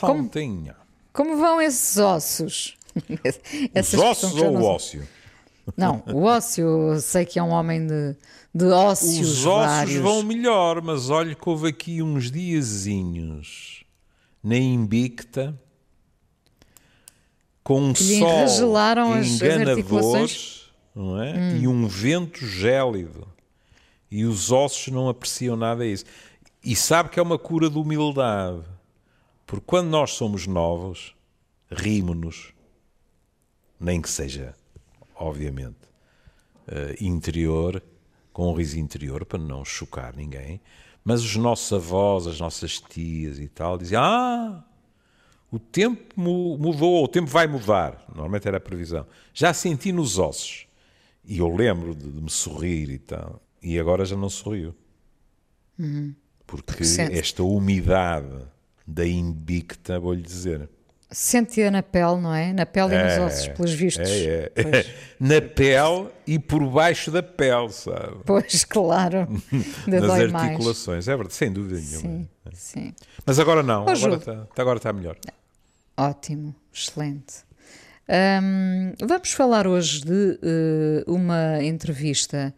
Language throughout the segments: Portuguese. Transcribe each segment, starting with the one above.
Como, como vão esses ossos? Essas Os ossos ou o ócio? Não, o ócio, sei que é um homem de, de ócios Os ossos vários. vão melhor, mas olha que houve aqui uns diazinhos na Invicta com um sol enganador não é? Hum. e um vento gélido. E os ossos não apreciam nada isso. E sabe que é uma cura de humildade. Porque quando nós somos novos, rimos-nos, nem que seja, obviamente, uh, interior, com um riso interior, para não chocar ninguém. Mas os nossos avós, as nossas tias e tal, diziam: Ah, o tempo mudou, o tempo vai mudar. Normalmente era a previsão. Já senti nos ossos. E eu lembro de, de me sorrir e tal. E agora já não sorrio. Uhum. Porque, Porque esta umidade da Invicta, vou-lhe dizer. Sente-a na pele, não é? Na pele e nos é, ossos, pelos vistos. É, é. na pele e por baixo da pele, sabe? Pois, claro. Nas articulações. Mais. É verdade, sem dúvida nenhuma. Sim, sim. Mas agora não, agora está, agora está melhor. Ótimo, excelente. Um, vamos falar hoje de uh, uma entrevista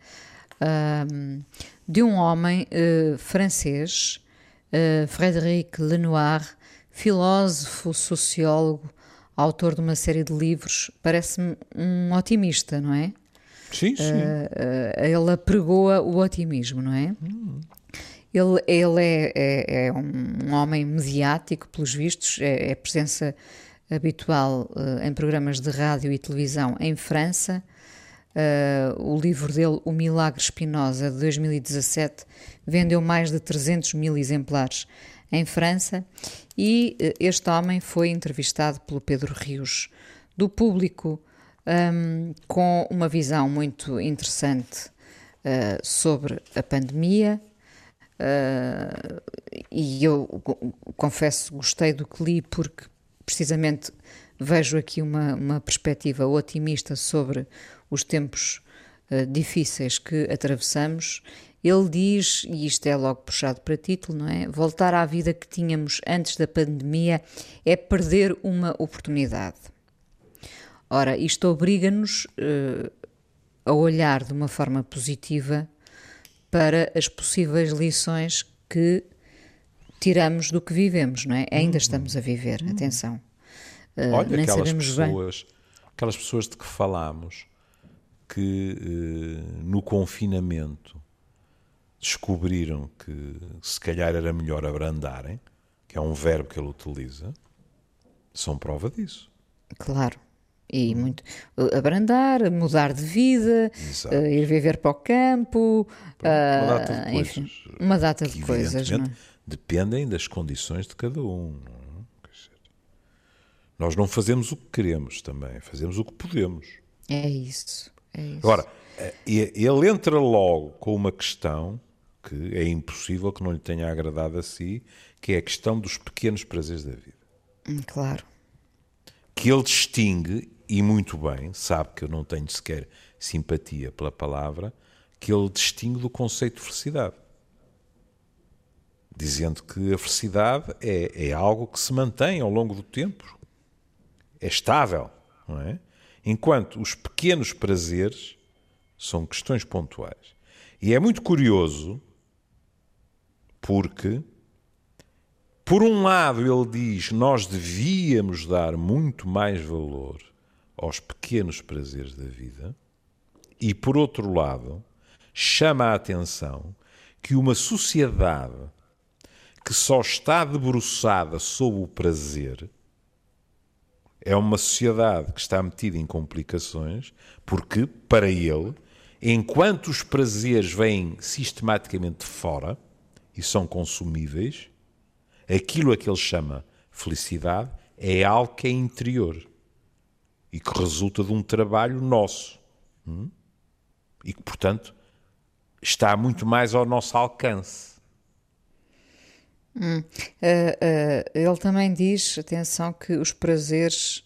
um, de um homem uh, francês, uh, Frédéric Lenoir, filósofo, sociólogo, autor de uma série de livros, parece-me um otimista, não é? Sim, sim. ele apregoa o otimismo, não é? Hum. Ele, ele é, é, é, um homem mediático, pelos vistos, é, é presença habitual uh, em programas de rádio e televisão em França. Uh, o livro dele, O Milagre Espinosa, de 2017, vendeu mais de 300 mil exemplares em França e uh, este homem foi entrevistado pelo Pedro Rios, do público, um, com uma visão muito interessante sobre a pandemia, Uh, e eu confesso, gostei do que li porque precisamente vejo aqui uma, uma perspectiva otimista sobre os tempos uh, difíceis que atravessamos. Ele diz, e isto é logo puxado para título, não é? Voltar à vida que tínhamos antes da pandemia é perder uma oportunidade. Ora, isto obriga-nos uh, a olhar de uma forma positiva para as possíveis lições que tiramos do que vivemos, não é? Ainda uhum. estamos a viver, uhum. atenção. Uh, Olha, aquelas pessoas, bem. aquelas pessoas de que falámos que uh, no confinamento descobriram que se calhar era melhor abrandarem, que é um verbo que ele utiliza, são prova disso. Claro. E muito abrandar, mudar de vida, uh, ir viver para o campo, uma data de coisas, enfim, uma data de coisas não é? dependem das condições de cada um. É? Nós não fazemos o que queremos também, fazemos o que podemos. É isso. É isso. Agora, eh, ele entra logo com uma questão que é impossível que não lhe tenha agradado a si, que é a questão dos pequenos prazeres da vida. Hum, claro. Que ele distingue e muito bem, sabe que eu não tenho sequer simpatia pela palavra, que ele distingue do conceito de felicidade. Dizendo que a felicidade é, é algo que se mantém ao longo do tempo, é estável, não é? Enquanto os pequenos prazeres são questões pontuais. E é muito curioso porque, por um lado, ele diz nós devíamos dar muito mais valor aos pequenos prazeres da vida, e por outro lado, chama a atenção que uma sociedade que só está debruçada sob o prazer é uma sociedade que está metida em complicações, porque, para ele, enquanto os prazeres vêm sistematicamente de fora e são consumíveis, aquilo a que ele chama felicidade é algo que é interior e que resulta de um trabalho nosso. Hum? E que, portanto, está muito mais ao nosso alcance. Hum. Uh, uh, ele também diz, atenção, que os prazeres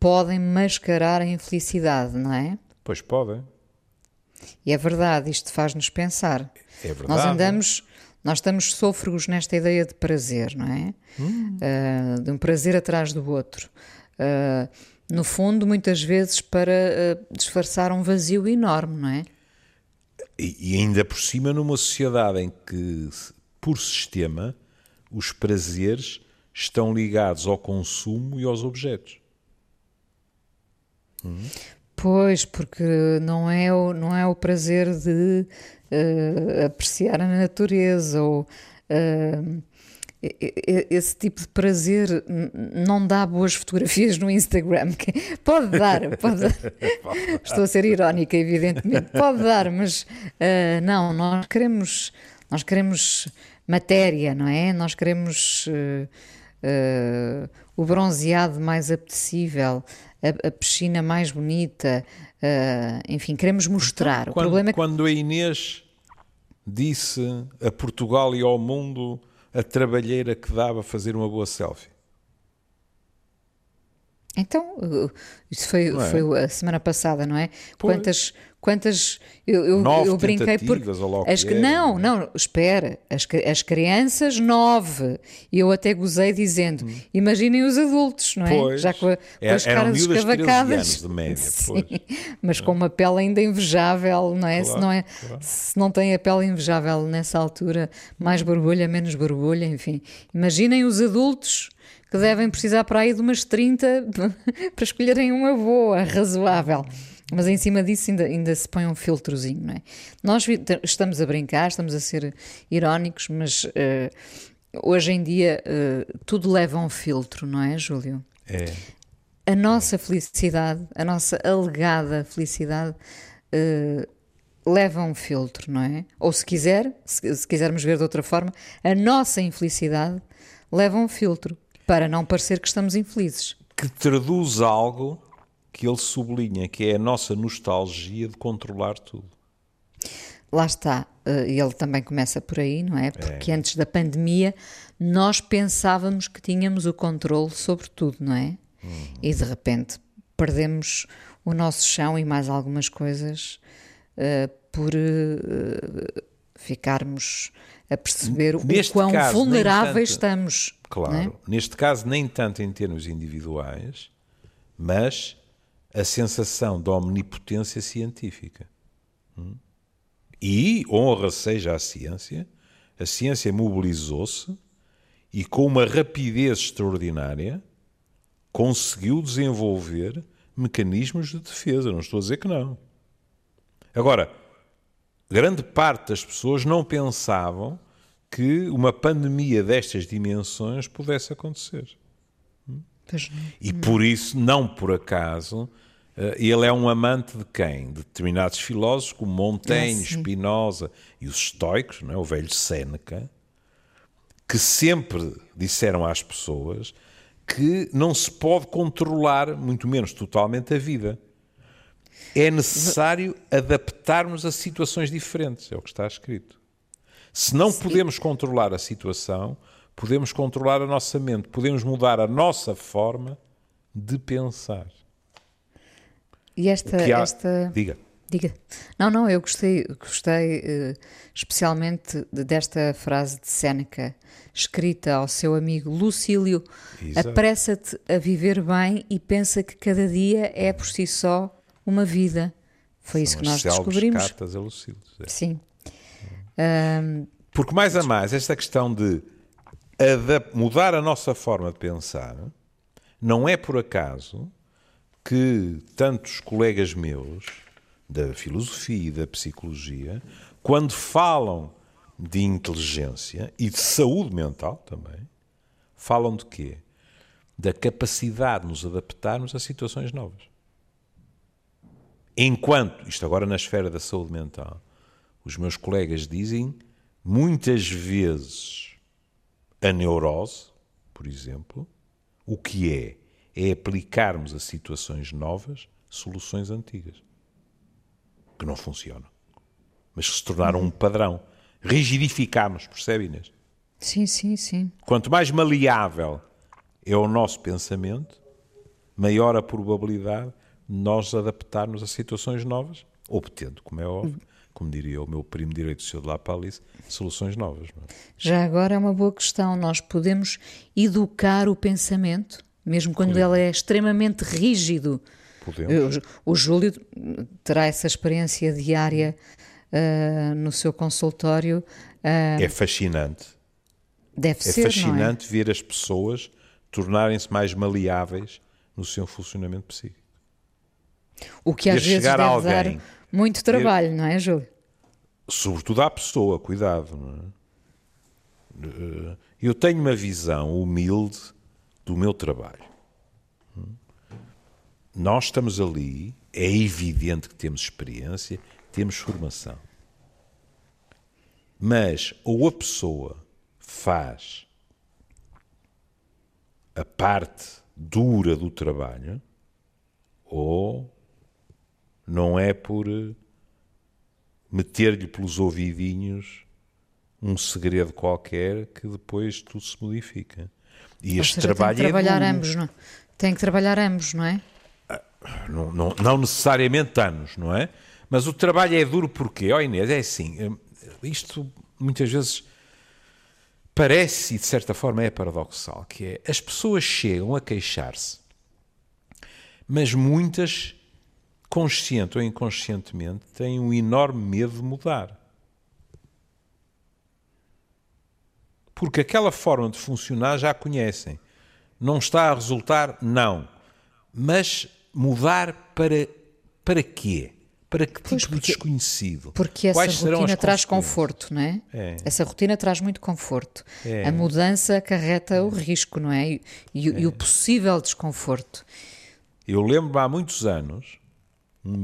podem mascarar a infelicidade, não é? Pois podem. E é verdade, isto faz-nos pensar. É verdade. Nós andamos, Nós estamos sôfregos nesta ideia de prazer, não é? Hum. Uh, de um prazer atrás do outro. No fundo, muitas vezes para disfarçar um vazio enorme, não é? E, e ainda por cima numa sociedade em que, por sistema, os prazeres estão ligados ao consumo e aos objetos. Hum. Pois, porque não é o, não é o prazer de uh, apreciar a natureza ou uh, esse tipo de prazer não dá boas fotografias no Instagram. Pode dar, pode dar. estou a ser irónica, evidentemente, pode dar, mas uh, não, nós queremos, nós queremos matéria, não é? Nós queremos uh, uh, o bronzeado mais apetecível, a, a piscina mais bonita, enfim, queremos mostrar. Então, o quando, problema é que... quando a Inês disse a Portugal e ao mundo a trabalheira que dava fazer uma boa selfie? Então, uh, isso foi, é? foi a semana passada, não é? Pois. Quantas, quantas eu, eu, nove eu brinquei por as, é. não, não, espera, as, as crianças nove, e eu até gozei dizendo, hum. imaginem os adultos, não é? Pois. Já com, a, com é, as caras escavacadas, de média, Sim, mas com uma pele ainda invejável, não é? Claro, se não é, claro. se não tem a pele invejável nessa altura, mais borbulha, menos borbulha, enfim, imaginem os adultos que devem precisar para aí de umas 30 para escolherem uma boa, razoável. Mas em cima disso ainda, ainda se põe um filtrozinho, não é? Nós estamos a brincar, estamos a ser irónicos, mas uh, hoje em dia uh, tudo leva um filtro, não é, Júlio? É. A nossa felicidade, a nossa alegada felicidade uh, leva a um filtro, não é? Ou se quiser, se, se quisermos ver de outra forma, a nossa infelicidade leva um filtro para não parecer que estamos infelizes. Que traduz algo que ele sublinha, que é a nossa nostalgia de controlar tudo. Lá está, eh, ele também começa por aí, não é? Porque é. antes da pandemia nós pensávamos que tínhamos o controle sobre tudo, não é? Uhum. E de repente perdemos o nosso chão e mais algumas coisas uh, por uh, ficarmos a perceber Neste o quão caso, vulneráveis tanto, estamos. É? Claro, é? neste caso nem tanto em termos individuais, mas a sensação de omnipotência científica. Hum? E, honra seja a ciência, a ciência mobilizou-se e, com uma rapidez extraordinária, conseguiu desenvolver mecanismos de defesa. Não estou a dizer que não. Agora, grande parte das pessoas não pensavam que uma pandemia destas dimensões pudesse acontecer. E por isso, não por acaso, eh, ele é um amante de quem? De determinados filósofos como Montaigne, ah, Spinoza e os estoicos, não é? o velho Séneca, que sempre disseram às pessoas que não se pode controlar, muito menos totalmente, a vida. É necessário adaptarmos a situações diferentes, é o que está escrito. Se não Sim. podemos controlar a situação, podemos controlar a nossa mente, podemos mudar a nossa forma de pensar. E esta. Há... esta... Diga. Diga. Não, não, eu gostei, gostei uh, especialmente desta frase de Séneca, escrita ao seu amigo Lucílio: Apressa-te a viver bem e pensa que cada dia é por si só uma vida. Foi São isso que nós descobrimos. cartas a Lucílio. É. Sim. Um, Porque mais a mais, esta questão de mudar a nossa forma de pensar não é por acaso que tantos colegas meus da filosofia e da psicologia, quando falam de inteligência e de saúde mental também, falam de quê? Da capacidade de nos adaptarmos a situações novas. Enquanto, isto agora na esfera da saúde mental, os meus colegas dizem muitas vezes a neurose, por exemplo, o que é? É aplicarmos a situações novas soluções antigas que não funcionam, mas que se tornaram um padrão. Rigidificámos, percebe, Inês? Sim, sim, sim. Quanto mais maleável é o nosso pensamento, maior a probabilidade de nós adaptarmos a situações novas obtendo, como é óbvio, como diria o meu primo direito, o Sr. de La Palice, soluções novas. É? Já agora é uma boa questão. Nós podemos educar o pensamento, mesmo quando Podemos. ele é extremamente rígido. Podemos. O, o Júlio terá essa experiência diária uh, no seu consultório. Uh, é fascinante. Deve é ser. É fascinante é? ver as pessoas tornarem-se mais maleáveis no seu funcionamento psíquico. O que às vezes deve alguém, dar muito trabalho, ver, não é, Júlio? Sobretudo à pessoa, cuidado. É? Eh, eu tenho uma visão humilde do meu trabalho. Nós estamos ali, é evidente que temos experiência, temos formação. Mas ou a pessoa faz a parte dura do trabalho, ou não é por meter-lhe pelos ouvidinhos um segredo qualquer que depois tudo se modifica. E Ou este seja, trabalho tem que é trabalhar é ambos, não? É? Tem que trabalhar ambos, não é? Ah, não, não, não necessariamente anos, não é? Mas o trabalho é duro porque, ó Inês, é assim, hum, isto muitas vezes parece e de certa forma é paradoxal, que é as pessoas chegam a queixar-se, mas muitas, consciente ou inconscientemente, têm um enorme medo de mudar. Porque aquela forma de funcionar já conhecem. Não está a resultar? Não. Mas mudar para, para quê? Para que tipo pois porque, de desconhecido? Porque essa Quais rotina traz conforto, não é? é? Essa rotina traz muito conforto. É. A mudança acarreta é. o risco, não é? E, e, e o é. possível desconforto. Eu lembro-me há muitos anos,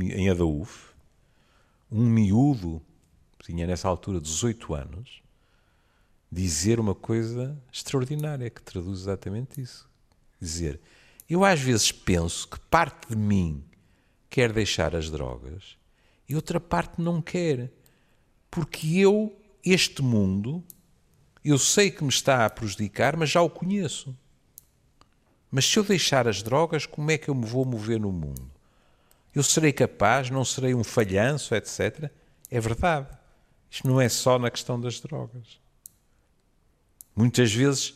em Adaúf, um miúdo, tinha nessa altura 18 anos, dizer uma coisa extraordinária que traduz exatamente isso. Dizer, eu às vezes penso que parte de mim quer deixar as drogas e outra parte não quer. Porque eu, este mundo, eu sei que me está a prejudicar, mas já o conheço. Mas se eu deixar as drogas, como é que eu me vou mover no mundo? Eu serei capaz, não serei um falhanço, etc. É verdade. Isto não é só na questão das drogas. Muitas vezes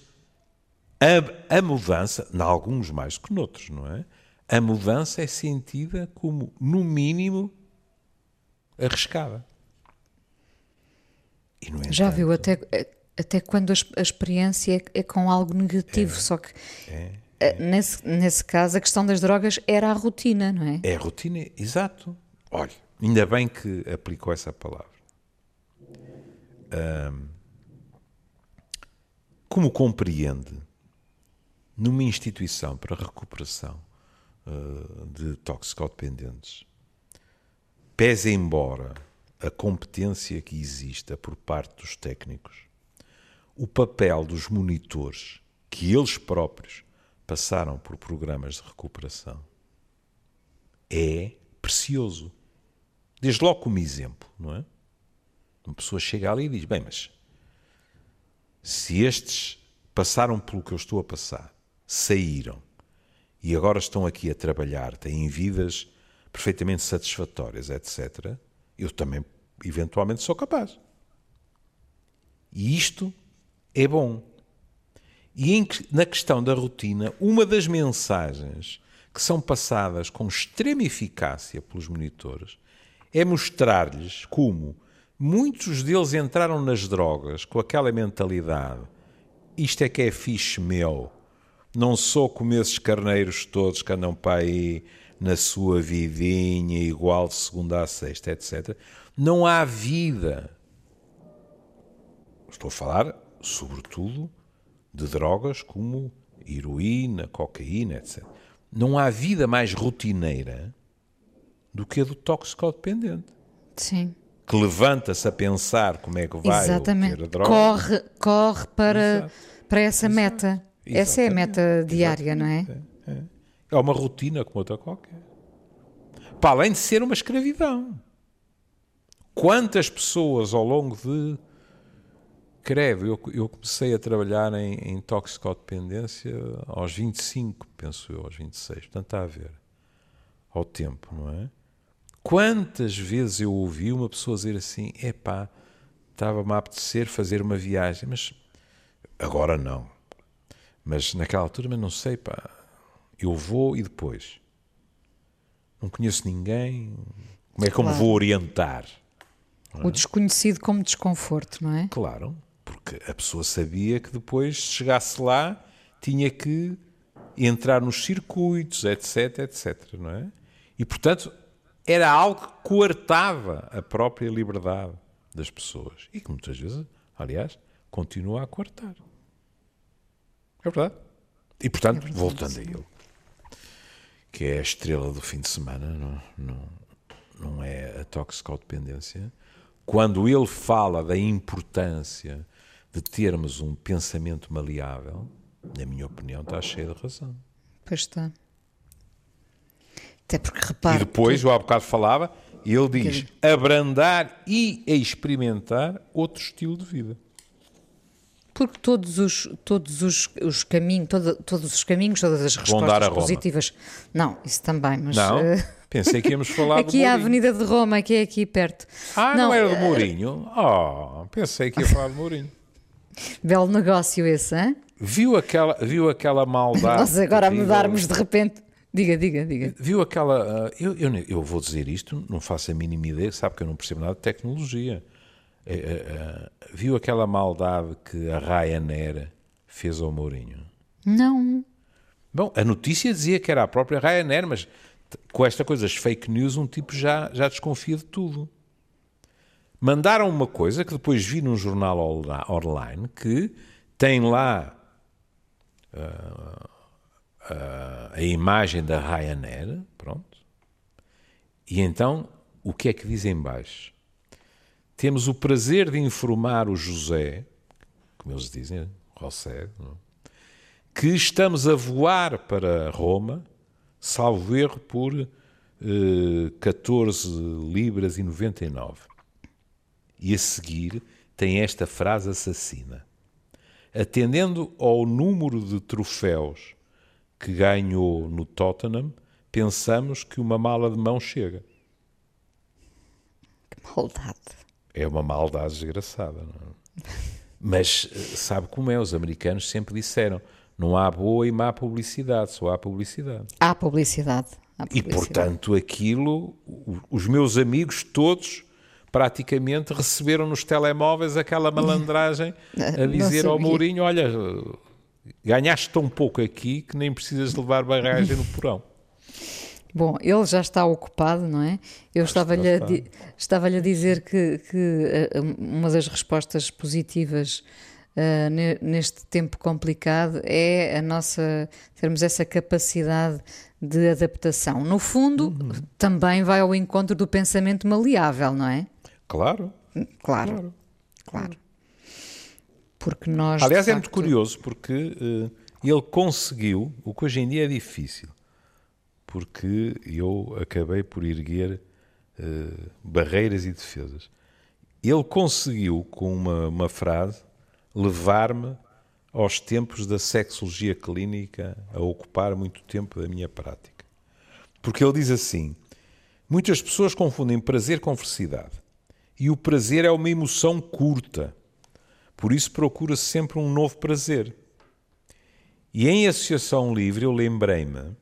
a, a mudança, em alguns mais que noutros, não é? a mudança é sentida como, no mínimo, arriscada. Entanto, Já viu, até, até quando a, experiência é, é, com algo negativo, é, só que é, é, nesse, nesse caso a questão das drogas era a rotina, não é? É a rotina, exato. Olha, ainda bem que aplicou essa palavra. como compreende, numa instituição para recuperação, eh, de toxicodependentes. Pese embora a competência que exista por parte dos técnicos, o papel dos monitores, que eles próprios passaram por programas de recuperação, é precioso. Desde logo como exemplo, não é? Uma pessoa chega ali e diz: Bem, mas se estes passaram pelo que eu estou a passar, saíram, e agora estão aqui a trabalhar, têm vidas perfeitamente satisfatórias, etc., eu também, eventualmente, sou capaz. E isto é bom. E em, na questão da rotina, uma das mensagens que são passadas com extrema eficácia pelos monitores é mostrar-lhes como muitos deles entraram nas drogas com aquela mentalidade: isto é que é fixe meu, não sou como esses carneiros todos que andam para aí na sua vidinha, igual de segunda a sexta, etc. Não há vida. Estou a falar, sobretudo, de drogas como heroína, cocaína, etc. Não há vida mais rotineira do que a do toxicodependente. Sim. Que levanta-se a pensar como é que vai Exatamente. a droga. Corre, corre para, para essa Exato. meta. Essa é a meta diária, não é? é? É uma rotina como outra qualquer. Para além de ser uma escravidão. Quantas pessoas ao longo de. Credo, eu, eu comecei a trabalhar em, em toxicodependência aos 25, penso eu, aos 26. Portanto, está a ver. Ao tempo, não é? Quantas vezes eu ouvi uma pessoa dizer assim: epá, estava-me a apetecer fazer uma viagem, mas agora não. Mas naquela altura, mas não sei, pá, eu vou e depois. Não conheço ninguém, como é que claro. eu me vou orientar? O desconhecido como desconforto, não é? Claro, porque a pessoa sabia que depois, se chegasse lá, tinha que entrar nos circuitos, etc, etc, não é? E, portanto, era algo que coartava a própria liberdade das pessoas. E que muitas vezes, aliás, continua a coartar. É verdade. E, portanto, é voltando sim. a ele, que é a estrela do fim de semana, não, não, não é a toxicodependência, quando ele fala da importância de termos um pensamento maleável, na minha opinião, está cheio de razão. Pois está. Até porque repara. E depois, o há bocado falava, ele diz abrandar e experimentar outro estilo de vida. Porque todos os, todos os, os caminhos, todo, todos os caminhos, todas as respostas positivas. Não, isso também, mas. Não. Uh... Pensei que íamos falar Aqui é a Avenida de Roma, que é aqui perto. Ah, não, não era do eh, Mourinho? Oh, pensei que ia falar de Mourinho. Belo negócio esse, hein? Viu aquela, viu aquela maldade. Nós agora a mudarmos de repente. Diga, diga, diga. Viu aquela. Uh, eu, eu, eu, vou dizer isto, não faço a mínima ideia, sabe que eu não percebo nada de tecnologia. Uh, uh, viu aquela maldade que a Ryanair fez ao Mourinho? Não. Bom, a notícia dizia que era a própria Ryanair, mas com esta coisa das fake news, um tipo já, já desconfia de tudo. Mandaram uma coisa que depois vi num jornal online que tem lá uh, uh, a imagem da Ryanair, pronto. E então, o que é que diz em baixo? Temos o prazer de informar o José, como eles dizem, José, não? que estamos a voar para Roma salvo erro, por uh, 14 libras e 99. E a seguir tem esta frase assassina. Atendendo ao número de troféus que ganhou no Tottenham, pensamos que uma mala de mão chega. Que maldade. É uma maldade desgraçada, não é? Mas eh, sabe como é? Os americanos sempre disseram não há boa e má publicidade, só há publicidade. Há publicidade. Há publicidade. E, portanto, aquilo, os meus amigos todos praticamente receberam nos telemóveis aquela malandragem a dizer ao Mourinho: Olha, ganhaste tão pouco aqui que nem precisas levar barragem no porão. Bom, ele já está ocupado, não é? Eu estava-lhe a, estava a dizer que, que eh, uma das respostas positivas uh, neste tempo complicado é a nossa termos essa capacidade de adaptação. No fundo, uhum. também vai ao encontro do pensamento maleável, não é? Claro. Claro. Claro. claro. Porque nós. Aliás, é muito curioso porque uh, ele conseguiu, o que hoje em dia é difícil, porque eu acabei por erguer uh, barreiras e defesas. Ele conseguiu, com uma, uma frase, levar-me aos tempos da sexologia clínica a ocupar muito tempo da minha prática. Porque ele diz assim: muitas pessoas confundem prazer com felicidade. E o prazer é uma emoção curta. Por isso procura-se sempre um novo prazer. E em associação livre eu lembrei-me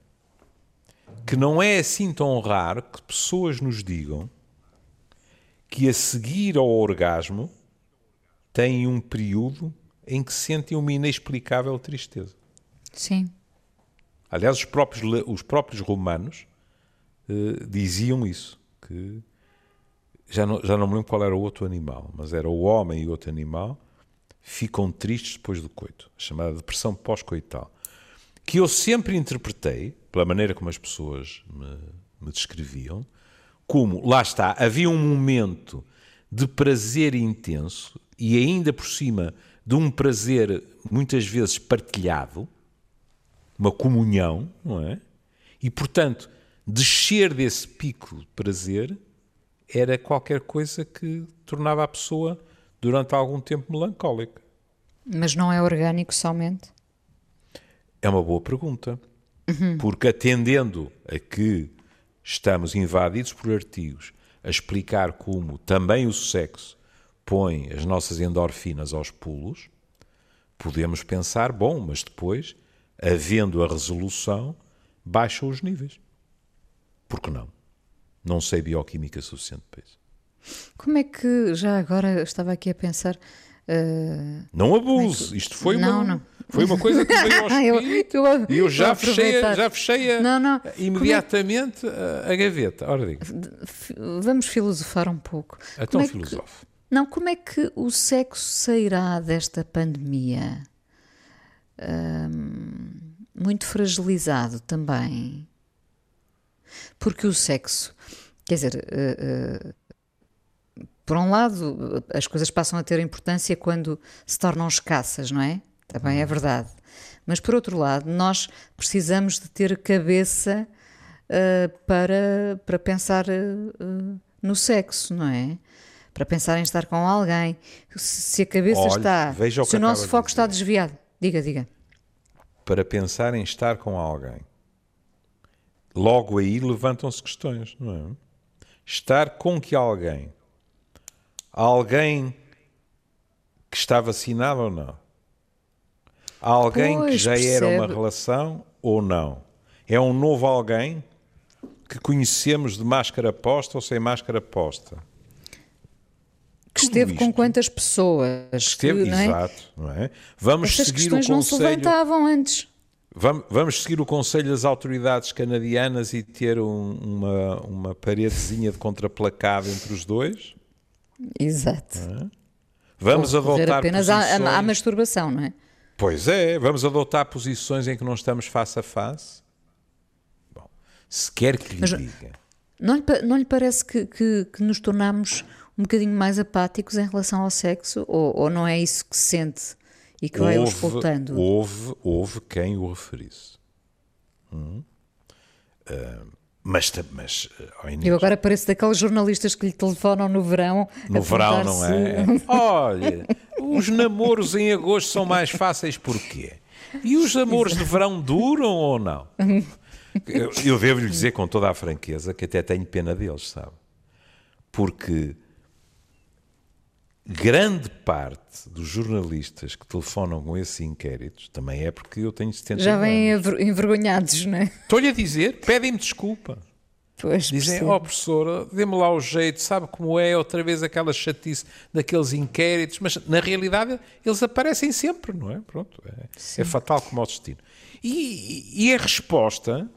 que não é assim tão raro que pessoas nos digam que a seguir ao orgasmo têm um período em que sentem uma inexplicável tristeza. Sim. Aliás, os próprios, os próprios romanos uh, diziam isso, que já não, já não me lembro qual era o outro animal, mas era o homem e outro animal ficam tristes depois do coito, a chamada depressão pós-coital, que eu sempre interpretei, pela maneira como as pessoas me, me descreviam, como, lá está, havia um momento de prazer intenso e ainda por cima de um prazer muitas vezes partilhado, uma comunhão, não é? E portanto, descer desse pico de prazer era qualquer coisa que tornava a pessoa durante algum tempo melancólica. Mas não é orgânico somente? É uma boa pergunta. Uhum. Porque atendendo a que estamos invadidos por artigos a explicar como também o sexo põe as nossas endorfinas aos pulos, podemos pensar, bom, mas depois, havendo a resolução, baixa os níveis. Por que não? Não sei bioquímica suficiente para isso. Como é que, já agora estava aqui a pensar. Uh, não abuse, é isto foi não, uma, não. Foi uma coisa que veio eu, eu, e eu já fechei, já fechei a, não, não. imediatamente é... a gaveta. Ora, diga. Vamos filosofar um pouco. Então é filosofe. Que, não, como é que o sexo sairá desta pandemia? muito fragilizado também. Porque o sexo, quer dizer, uh, uh, por um lado, as coisas passam a ter importância quando se tornam escassas, não é? Também é uhum. verdade. Mas por outro lado, nós precisamos de ter cabeça uh, para, para pensar no sexo, não é? Para pensar em estar com alguém. Se a cabeça Olhe, está. O se o nosso foco está desviado. Diga, diga. Para pensar em estar com alguém Logo aí levantam-se questões, não é? Estar com que alguém? Alguém que está vacinado ou não? Alguém pois, que já percebe. era uma relação ou não? É um novo alguém que conhecemos de máscara posta ou sem máscara posta? Que esteve com quantas pessoas? Esteve, que, não é? exato, não é? Vamos Estas seguir o conselho... não se levantavam antes. Vamos seguir o conselho das autoridades canadianas e ter um, uma, uma paredezinha de contraplacado entre os dois? Exato. É? Vamos Ou adotar apenas posições... à, à masturbação, não é? Pois é, vamos adotar posições em que não estamos face a face? Bom, se quer que lhe Mas, diga. Não lhe, não lhe parece que, que, que, nos tornamos um bocadinho mais apáticos em relação ao sexo? Ou, ou não é isso que se sente? E que vai auscultando. Houve, houve quem o referisse. Hum? Uh, mas, mas oh Eu agora pareço daqueles jornalistas que lhe telefonam no verão. No verão, não é? Olha, os namoros em agosto são mais fáceis porquê? E os namoros Exato. de verão duram ou não? Eu, eu devo-lhe dizer com toda a franqueza que até tenho pena deles, sabe? Porque grande parte dos jornalistas que telefonam com esses inquéritos também é porque eu tenho 70 Já vêm envergonhados, não é? Estou-lhe a dizer, pedem-me desculpa. Pois, Dizem, ó oh, professora, dê-me lá o jeito, sabe como é, outra vez aquela chatice daqueles inquéritos, mas na realidade eles aparecem sempre, não é? Pronto, é, é fatal como o destino. E, e a resposta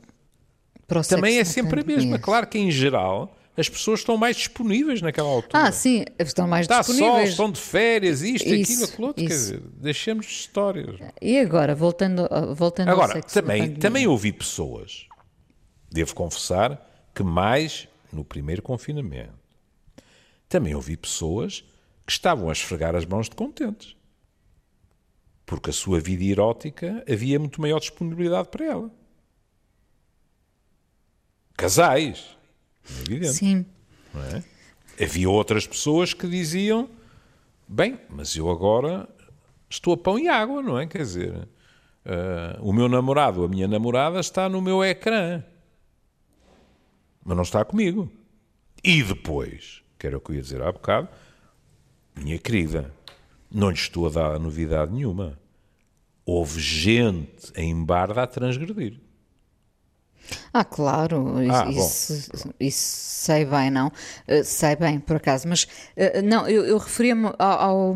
também é sempre a mesma. Claro que em geral as pessoas estão mais disponíveis naquela altura. Ah, sim, estão mais Está disponíveis. Está sol, estão de férias, isto, isso, aquilo, aquilo outro. Quer dizer, deixemos de histórias. E agora, voltando, voltando agora, ao sexo também, também ouvi pessoas, devo confessar, que mais no primeiro confinamento, também ouvi pessoas que estavam a esfregar as mãos de contentes. Porque a sua vida erótica havia muito maior disponibilidade para ela. Casais evidente. Sim. É? Havia outras pessoas que diziam: bem, mas eu agora estou a pão e água, não é? Quer dizer, uh, o meu namorado, a minha namorada está no meu ecrã, mas não está comigo. E depois, que era o que eu ia dizer há bocado, minha querida, não lhe estou a dar novidade nenhuma. Houve gente em Barda a transgredir. Ah, claro, ah, isso, isso, sei bem, não? Uh, sei bem, por acaso, mas uh, não, eu, eu referia-me ao,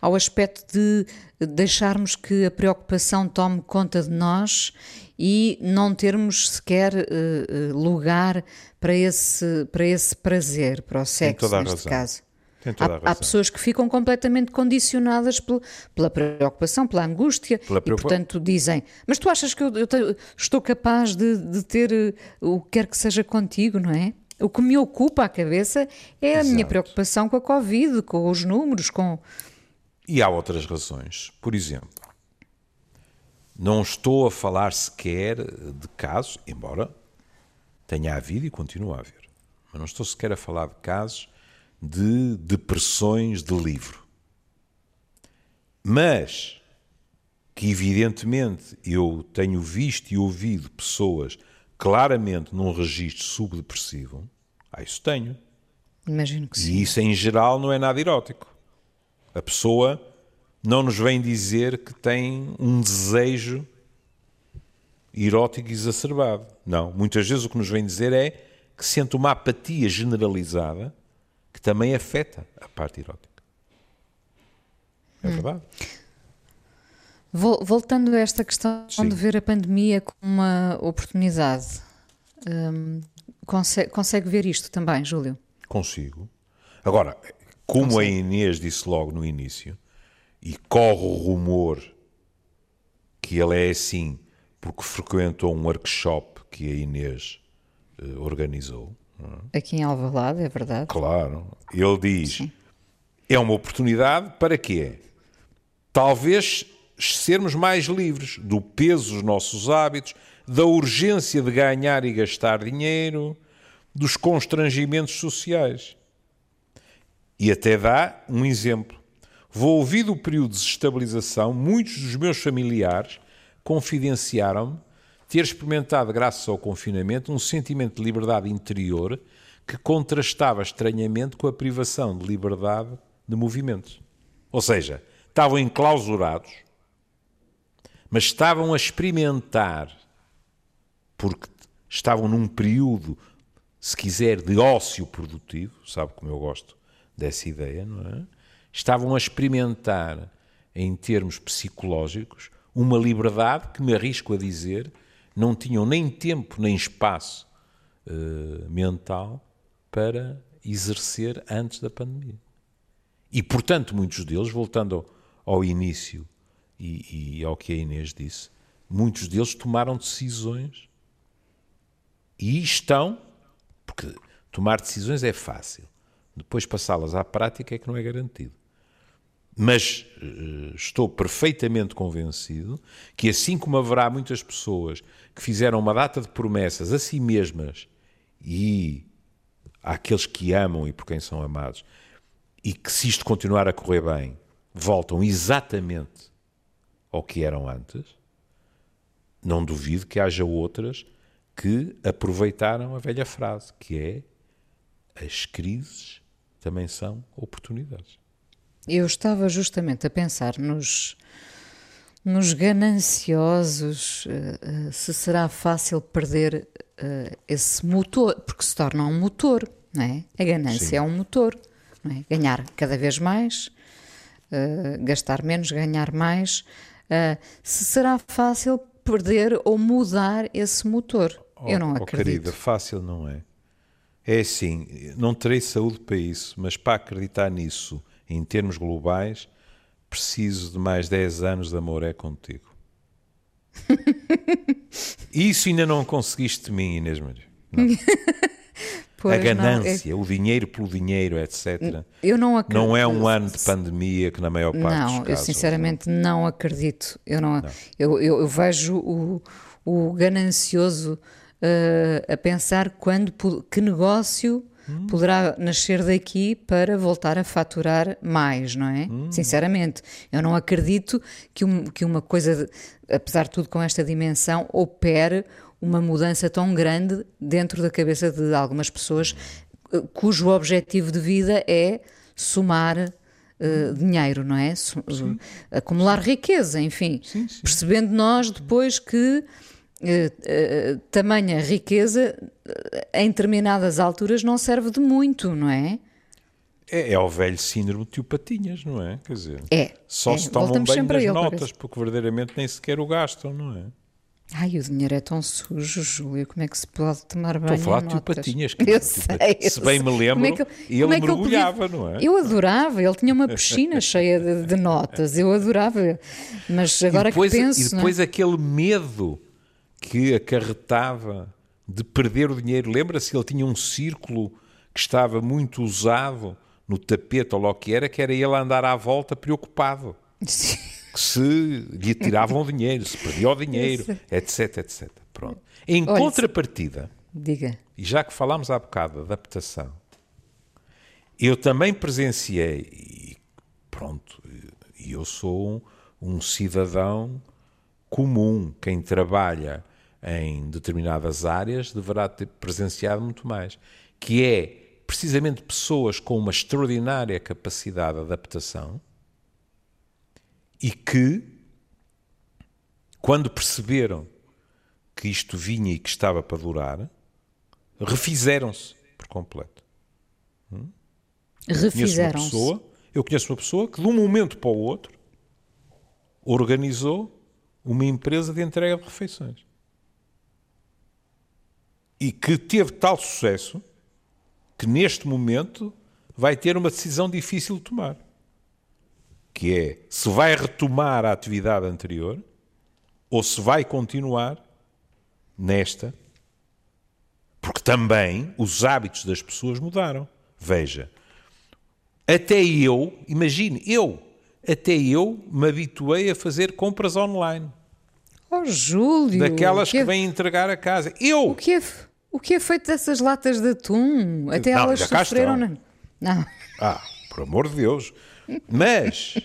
ao, aspecto de deixarmos que a preocupação tome conta de nós e não termos sequer uh, lugar para esse, para esse prazer, para o sexo, neste razão. caso. Há, há, pessoas que ficam completamente condicionadas pela, pela preocupação, pela angústia, pela e portanto dizem: Mas tu achas que eu, eu te, estou capaz de, de ter uh, o que quer que seja contigo, não é? O que me ocupa a cabeça é Exato. a minha preocupação com a Covid, com os números, com. E há outras razões. Por exemplo, não estou a falar sequer de casos, embora tenha havido e continue a haver, mas não estou sequer a falar de casos de depressões de livro. Mas que, evidentemente, eu tenho visto e ouvido pessoas claramente num registro subdepressivo, ah, isso tenho. Imagino que sim. E isso, em geral, não é nada erótico. A pessoa não nos vem dizer que tem um desejo erótico exacerbado. Não. Muitas vezes o que nos vem dizer é que sente uma apatia generalizada que também afeta a parte erótica. É Hum. verdade? Vol- Voltando a esta questão Sim. de ver a pandemia como uma oportunidade, hum, consegue, consegue ver isto também, Júlio? Consigo. Agora, como a Inês disse logo no início, e corre o rumor que ele é assim porque frequentou um workshop que a Inês eh, organizou. Aqui em Alvalade, é verdade? Claro. Ele diz: é uma oportunidade para quê? Talvez sermos mais livres do peso dos nossos hábitos, da urgência de ganhar e gastar dinheiro, dos constrangimentos sociais. E até dá um exemplo. Volvido o período de desestabilização, muitos dos meus familiares confidenciaram-me ter experimentado, graças ao confinamento, um sentimento de liberdade interior que contrastava estranhamente com a privação de liberdade de movimentos. Ou seja, estavam enclausurados, mas estavam a experimentar, porque estavam num período, se quiser, de ócio produtivo, sabe como eu gosto dessa ideia, não é? Estavam a experimentar, em termos psicológicos, uma liberdade que, me arrisco a dizer, não tinham nem tempo nem espaço eh, mental para exercer antes da pandemia. E, portanto, muitos deles, voltando ao, ao início e, e ao que a Inês disse, muitos deles tomaram decisões e estão, porque tomar decisões é fácil, depois passá-las à prática é que não é garantido. Mas eh, estou perfeitamente convencido que, assim como haverá muitas pessoas que fizeram uma data de promessas a si mesmas e àqueles que amam e por quem são amados, e que, se isto continuar a correr bem, voltam exatamente ao que eram antes, não duvido que haja outras que aproveitaram a velha frase, que é as crises também são oportunidades. Eu estava justamente a pensar nos, nos gananciosos, eh, se será fácil perder eh, esse motor, porque se torna um motor, não é? A ganância Sim. é um motor, não é? Ganhar cada vez mais, eh, gastar menos, ganhar mais. se será fácil perder ou mudar esse motor? Eu não Oh, oh, acredito. querida, fácil não é. É assim, não terei saúde para isso, mas para acreditar nisso em termos globais, preciso de mais 10 anos de amor é contigo. Isso ainda não conseguiste de mim, Inês Maria. Não. A não, ganância, o dinheiro pelo dinheiro, etc. eu não acredito. Não é um ano de pandemia que na maior parte Não, dos eu casos. sinceramente não acredito. Eu, não, Eu, eu, eu vejo o, o ganancioso eh, a pensar quando que negócio Hum. poderá nascer daqui para voltar a faturar mais, não é? Hum. Sinceramente, eu não acredito que, um- que uma coisa, de- apesar de tudo com esta dimensão, opere uma mudança tão grande dentro da cabeça de algumas pessoas eh, cujo objetivo de vida é somar eh, dinheiro, não é? Su- Acumular riqueza, enfim. Sim, sim. Percebendo nós depois que tamanha riqueza eh, em determinadas alturas não serve de muito, não é? É, é o velho síndrome de tio Patinhas, não é? Quer dizer, É. só é. se tomam Voltamos bem das ele, notas, parece. porque verdadeiramente nem sequer o gastam, não é? Ai, o dinheiro é tão sujo, Júlio, como é que se pode tomar bem Estou a falar de tio? Patinhas. Eu quer dizer, sei, Patinhas. Se eu bem sei. me lembro, Como é que eu- ele como é que eu podia- mergulhava, não é? Eu adorava, ele tinha uma piscina cheia de, de notas, eu adorava, mas agora depois, que penso, e não é? depois aquele medo que acarretava de perder o dinheiro. Lembra-se? Ele tinha um círculo que estava muito usado no tapete ou lá o que era, que era ele andar à volta preocupado. Sim. Que se lhe tiravam o dinheiro, se perdia o dinheiro, sei. etc, etc. Pronto. Em Olha, contrapartida, Diga. e já que falámos há bocado da adaptação, eu também presenciei, e pronto, e eu sou um, um cidadão comum, quem trabalha em determinadas áreas, deverá ter presenciado muito mais, que é precisamente pessoas com uma extraordinária capacidade de adaptação e que, quando perceberam que isto vinha e que estava para durar, refizeram-se por completo. Hum? Refizeram-se. Eu conheço uma pessoa que, de um momento para o outro, organizou uma empresa de entrega de refeições. E que teve tal sucesso que neste momento vai ter uma decisão difícil de tomar. Que é se vai retomar a atividade anterior ou se vai continuar nesta. Porque também os hábitos das pessoas mudaram. Veja, até eu, imagine, eu, até eu me habituei a fazer compras online. Oh, Júlio! Daquelas que, que é... vêm entregar a casa. Eu! O que é o que é feito dessas latas de atum? Até não, elas sofreram. Não. não. Ah, por amor de Deus. Mas,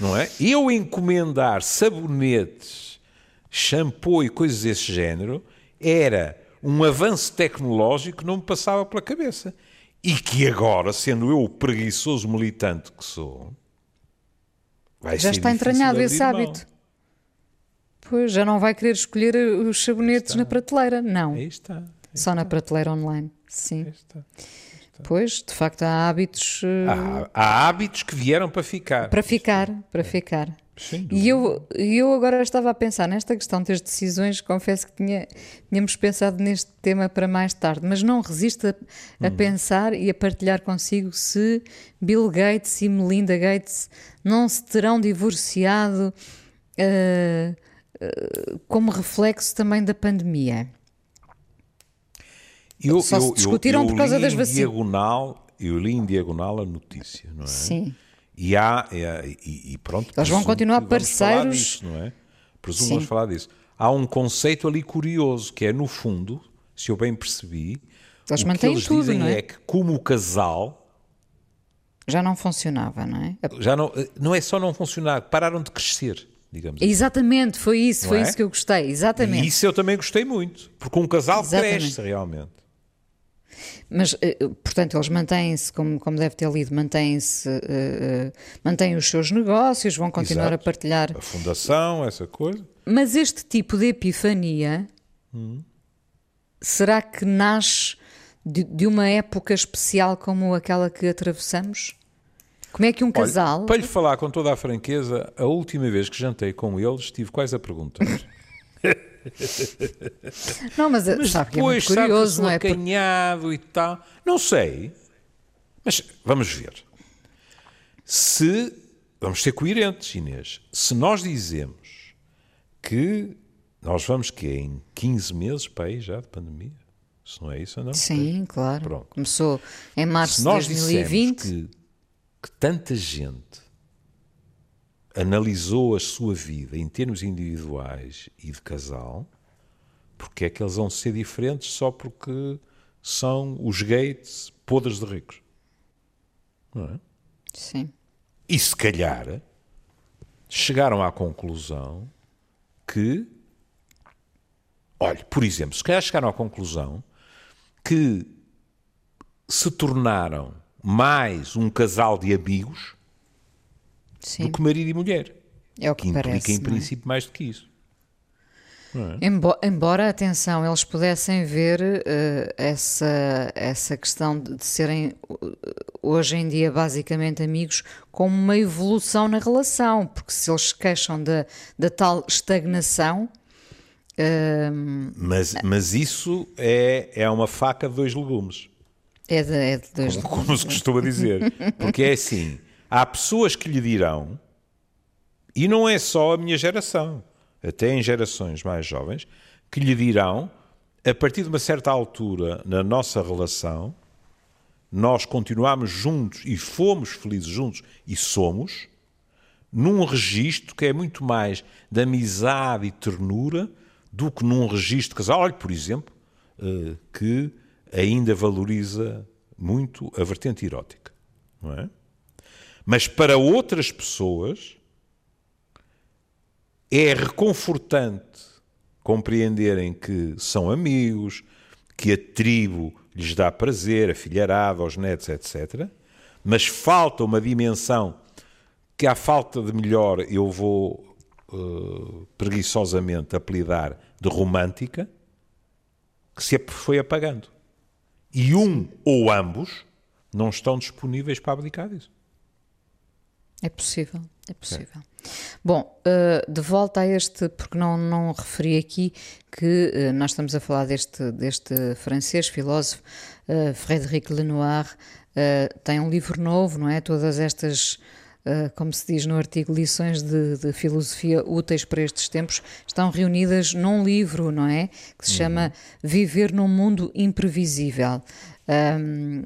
não é? Eu encomendar sabonetes, shampoo e coisas desse género era um avanço tecnológico que não me passava pela cabeça. E que agora, sendo eu o preguiçoso militante que sou, vai já está entranhado esse hábito. Pois, já não vai querer escolher os sabonetes na prateleira, não. Aí está. Só na prateleira online, sim. Está. Pois, de facto, há hábitos. Há, há, hábitos que vieram para ficar. Para ficar, para é. ficar. E eu, eu agora estava a pensar nesta questão das decisões, confesso que tinha, tínhamos pensado neste tema para mais tarde, mas não resisto a, a hum. pensar e a partilhar consigo se Bill Gates e Melinda Gates não se terão divorciado uh, uh, como reflexo também da pandemia. Eu, Só se discutiram eu, eu por causa das vacinas. Diagonal, eu li em diagonal a notícia, não é? Sim. E há, e, e pronto. Eles vão continuar parceiros. Disso, não é? Presumo vamos falar disso. Há um conceito ali curioso, que é, no fundo, se eu bem percebi, eles o que eles tudo, dizem é? é? que, como o casal. Já não funcionava, não é? Já não, não é só não funcionar, pararam de crescer. Digamos assim. Exatamente, foi isso, não foi é? isso que eu gostei, exatamente. E isso eu também gostei muito, porque um casal exatamente. cresce realmente. Mas, eh, portanto, eles mantêm-se, como, como deve ter lido, mantêm-se, uh, mantêm os seus negócios, vão continuar Exato. a partilhar. A fundação, essa coisa. Mas este tipo de epifania, hum. será que nasce de, de, uma época especial como aquela que atravessamos? Como é que um casal. Olha, para lhe falar com toda a franqueza, a última vez que jantei com eles, estive quase a perguntar. Não, mas, mas sabe depois, que é muito curioso, não é? acanhado e tal. Não sei. Mas vamos ver. Se. Vamos ser coerentes, Inês. Se nós dizemos que nós vamos que em 15 meses para aí já de pandemia. Se não é isso, não? Sim, claro. Pronto. Começou em março de 2020. Que, que tanta gente analisou a sua vida em termos individuais e de casal, porque é que eles vão ser diferentes só porque são os gates podres de ricos? Não é? Sim. E se calhar chegaram à conclusão que, olha, por exemplo, se calhar chegaram à conclusão que se tornaram mais um casal de amigos Sim. do que marido e mulher. É o que, que implica, parece, em é? princípio, mais do que isso. É? Embora, embora, atenção, eles pudessem ver uh, essa, essa questão de, de serem uh, hoje em dia basicamente amigos como uma evolução na relação, porque se eles se queixam da, da tal estagnação. Uh, mas, mas isso é, é uma faca de dois legumes. É de, é de dois como, legumes. Como se costuma dizer. Porque é assim: há pessoas que lhe dirão, e não é só a minha geração até em gerações mais jovens, que lhe dirão, a partir de uma certa altura na nossa relação, nós continuamos juntos e fomos felizes juntos e somos, num registro que é muito mais de amizade e ternura do que num registro casal. Olha, por exemplo, eh, que ainda valoriza muito a vertente erótica. Não é? Mas para outras pessoas, é reconfortante compreenderem que são amigos, que a tribo lhes dá prazer, a filharada, aos netos, etc. Mas falta uma dimensão que, à falta de melhor, eu vou uh, preguiçosamente apelidar de romântica, que se foi apagando. E um ou ambos não estão disponíveis para abdicar disso. É possível, é possível. É. Bom, uh, de volta a este, porque não, não referi aqui que uh, nós estamos a falar deste, deste francês filósofo, uh, Frédéric Lenoir, tem um livro novo, não é? Todas estas como se diz no artigo, lições de, de, filosofia úteis para estes tempos, estão reunidas num livro, não é? Que se chama uhum. Viver num Mundo Imprevisível. Um,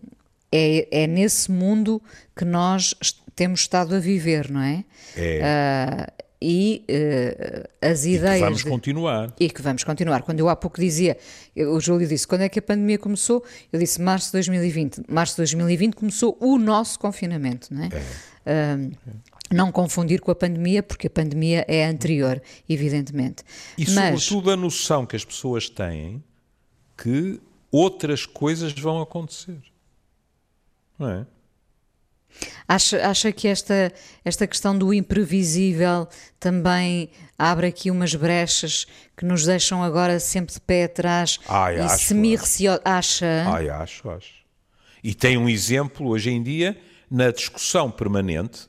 é, é nesse mundo que nós temos estado a viver, não é? É. Uh, e uh, as ideias. E que vamos de, continuar. E que vamos continuar. Quando eu há pouco dizia, o Júlio disse, quando é que a pandemia começou? Eu disse março de 2020. Março de 2020 começou o nosso confinamento, não é? é. Uh, não confundir com a pandemia, porque a pandemia é anterior, evidentemente. E Mas, sobretudo a noção que as pessoas têm que outras coisas vão acontecer. Não é? Acha, acha que esta, esta questão do imprevisível também abre aqui umas brechas que nos deixam agora sempre de pé atrás Ai, e semi-receosos? Acha? Ai, acho, acho. E tem um exemplo hoje em dia na discussão permanente,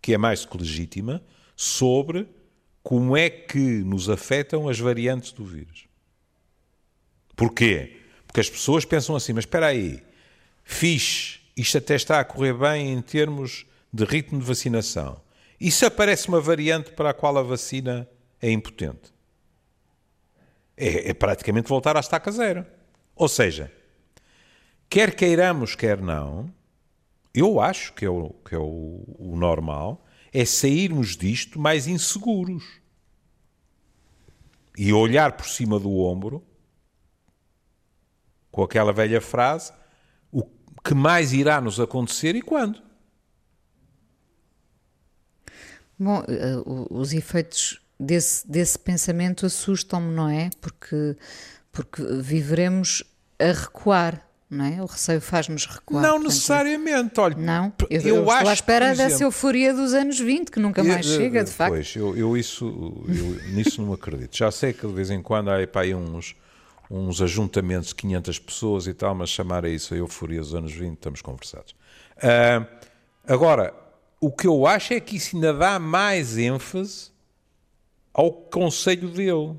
que é mais que legítima, sobre como é que nos afetam as variantes do vírus. Porquê? Porque as pessoas pensam assim, mas espera aí, fixe isto até está a correr bem em termos de ritmo de vacinação. E se aparece uma variante para a qual a vacina é impotente? É, é praticamente voltar à estaca zero. Ou seja, quer queiramos, quer não, eu acho que é o, que é o, o normal, é sairmos disto mais inseguros. E olhar por cima do ombro, com aquela velha frase, que mais irá nos acontecer e quando. Bom, uh, os efeitos desse, desse pensamento assustam-me, não é? Porque, porque viveremos a recuar. Não é? O receio faz-nos recuar. Não portanto, necessariamente, olha. Não, eu, eu, eu acho, à espera exemplo, dessa euforia dos anos 20, que nunca mais eu, chega, de facto. Pois, eu, eu isso, eu, nisso não acredito. Já sei que de vez em quando há aí uns, uns ajuntamentos de 500 pessoas e tal, mas chamar a isso a euforia dos anos 20, estamos conversados. Uh, agora, o que eu acho é que isso ainda dá mais ênfase ao conselho dele,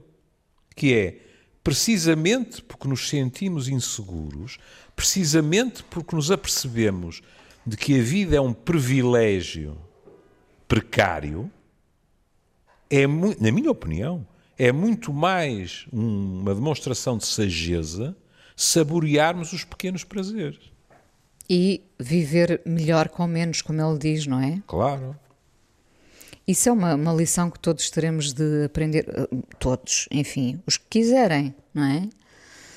que é precisamente porque nos sentimos inseguros, precisamente porque nos apercebemos de que a vida é um privilégio precário, é, na minha opinião, é muito mais uma demonstração de sageza saborearmos os pequenos prazeres. E viver melhor com menos, como ele diz, não é? Claro. Isso é uma, uma lição que todos teremos de aprender, eh, todos, enfim, os que quiserem, não é?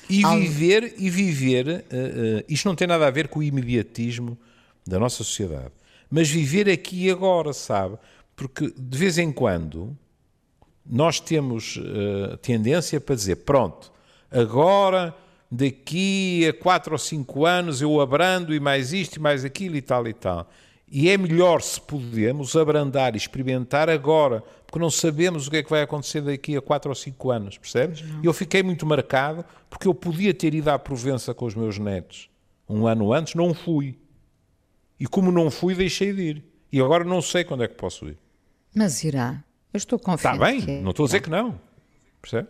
E viver, e viver, uh, uh, isto não tem nada a ver com o imediatismo da nossa sociedade, mas viver aqui e agora, sabe? Porque de vez em quando nós temos uh, tendência para dizer: pronto, agora daqui a 4 ou 5 anos eu abrando e mais isto e mais aquilo e tal e tal. E é melhor se podemos abrandar e experimentar agora, porque não sabemos o que é que vai acontecer daqui a 4 ou 5 anos, percebes? E eu fiquei muito marcado porque eu podia ter ido à Provença com os meus netos um ano antes, não fui. E como não fui, deixei de ir. E agora não sei quando é que posso ir. Mas irá. Eu estou confiante. Está bem, é. não estou a dizer que não. Percebe?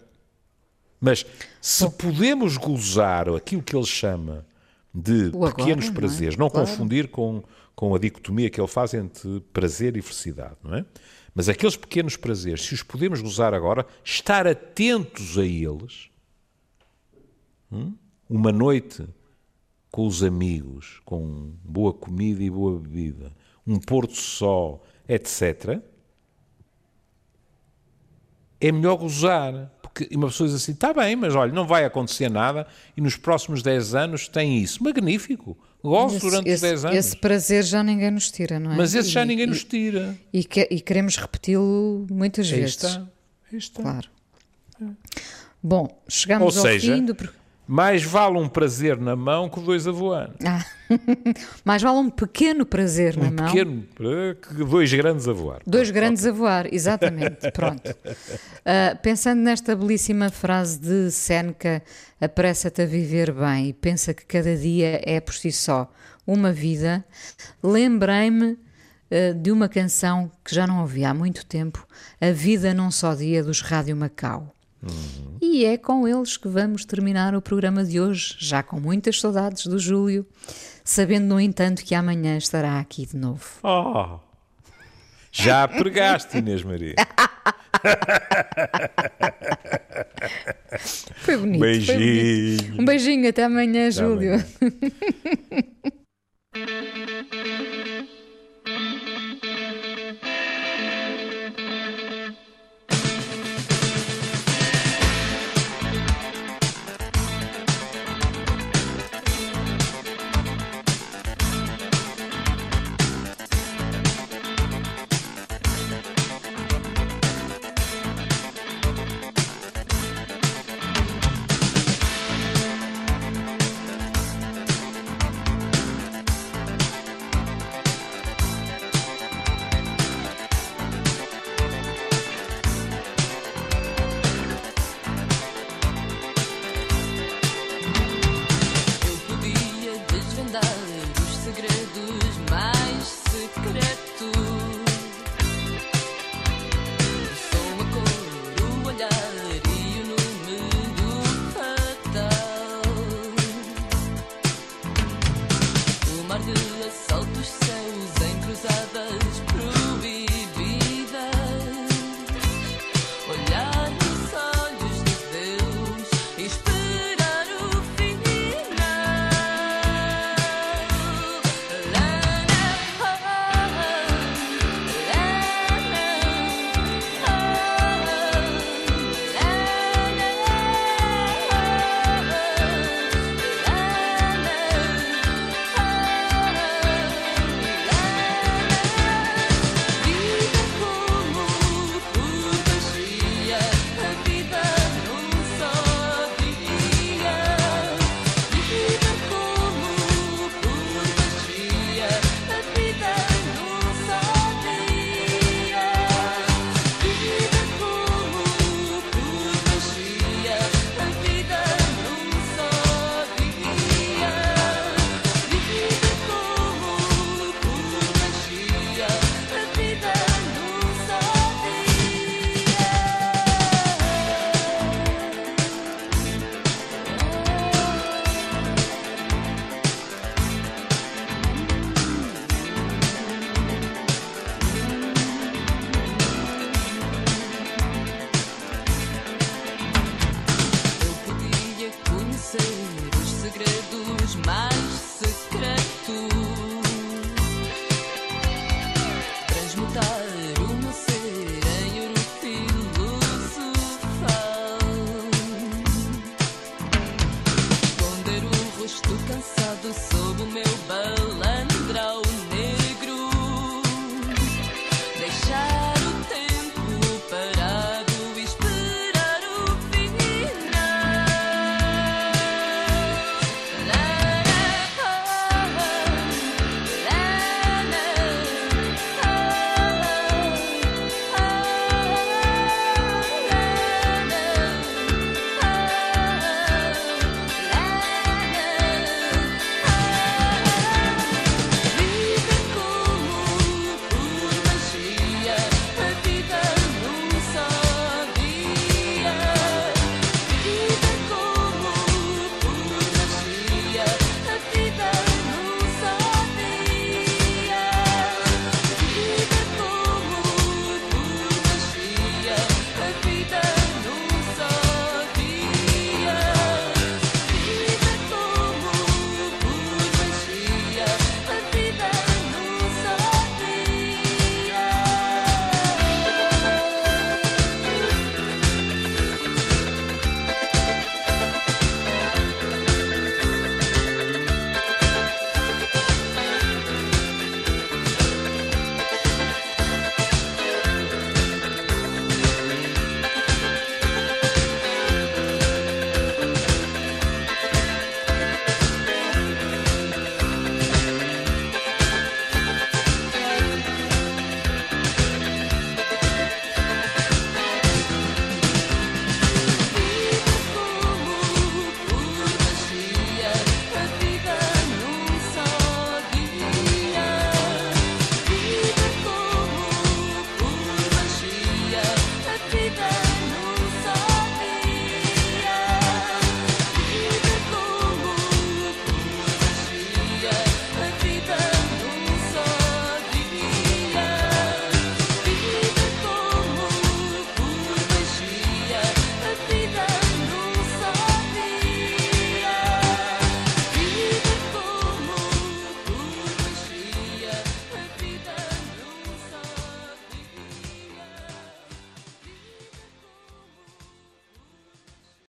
Mas se Bom. podemos gozar aquilo que ele chama de agora, pequenos prazeres, não, é? não claro. confundir com, com a dicotomia que ele faz entre prazer e felicidade, não é? Mas aqueles pequenos prazeres, se os podemos gozar agora, estar atentos a eles, hum? uma noite com os amigos, com boa comida e boa bebida, um pôr do sol, etc., é melhor gozar. Porque uma pessoa diz assim, está bem, mas olha, não vai acontecer nada e nos próximos 10 anos tem isso. Magnífico. Gosto esse, durante os 10 anos. Esse prazer já ninguém nos tira, não é? Mas esse já e, ninguém e, nos tira. E, que, e queremos repeti-lo muitas Aí vezes. Está. Aí está. Claro. É. Bom, chegamos Ou ao seja, fim do. pro- Mais vale um prazer na mão que dois a voar. Ah, mais vale um pequeno prazer na Um mão. pequeno que dois grandes a voar. Dois grandes a voar, exatamente. Pronto. Ah, pensando nesta belíssima frase de Seneca, apressa-te a viver bem e pensa que cada dia é por si só uma vida, lembrei-me ah, de uma canção que já não ouvi há muito tempo, A Vida Num Só Dia, dos Rádio Macau. E é com eles que vamos terminar o programa de hoje, já com muitas saudades do Júlio, sabendo, no entanto, que amanhã estará aqui de novo. Oh, já pregaste, Inês Maria. Foi bonito. foi bonito. Beijinho. Um beijinho, até amanhã, Até Júlio. amanhã.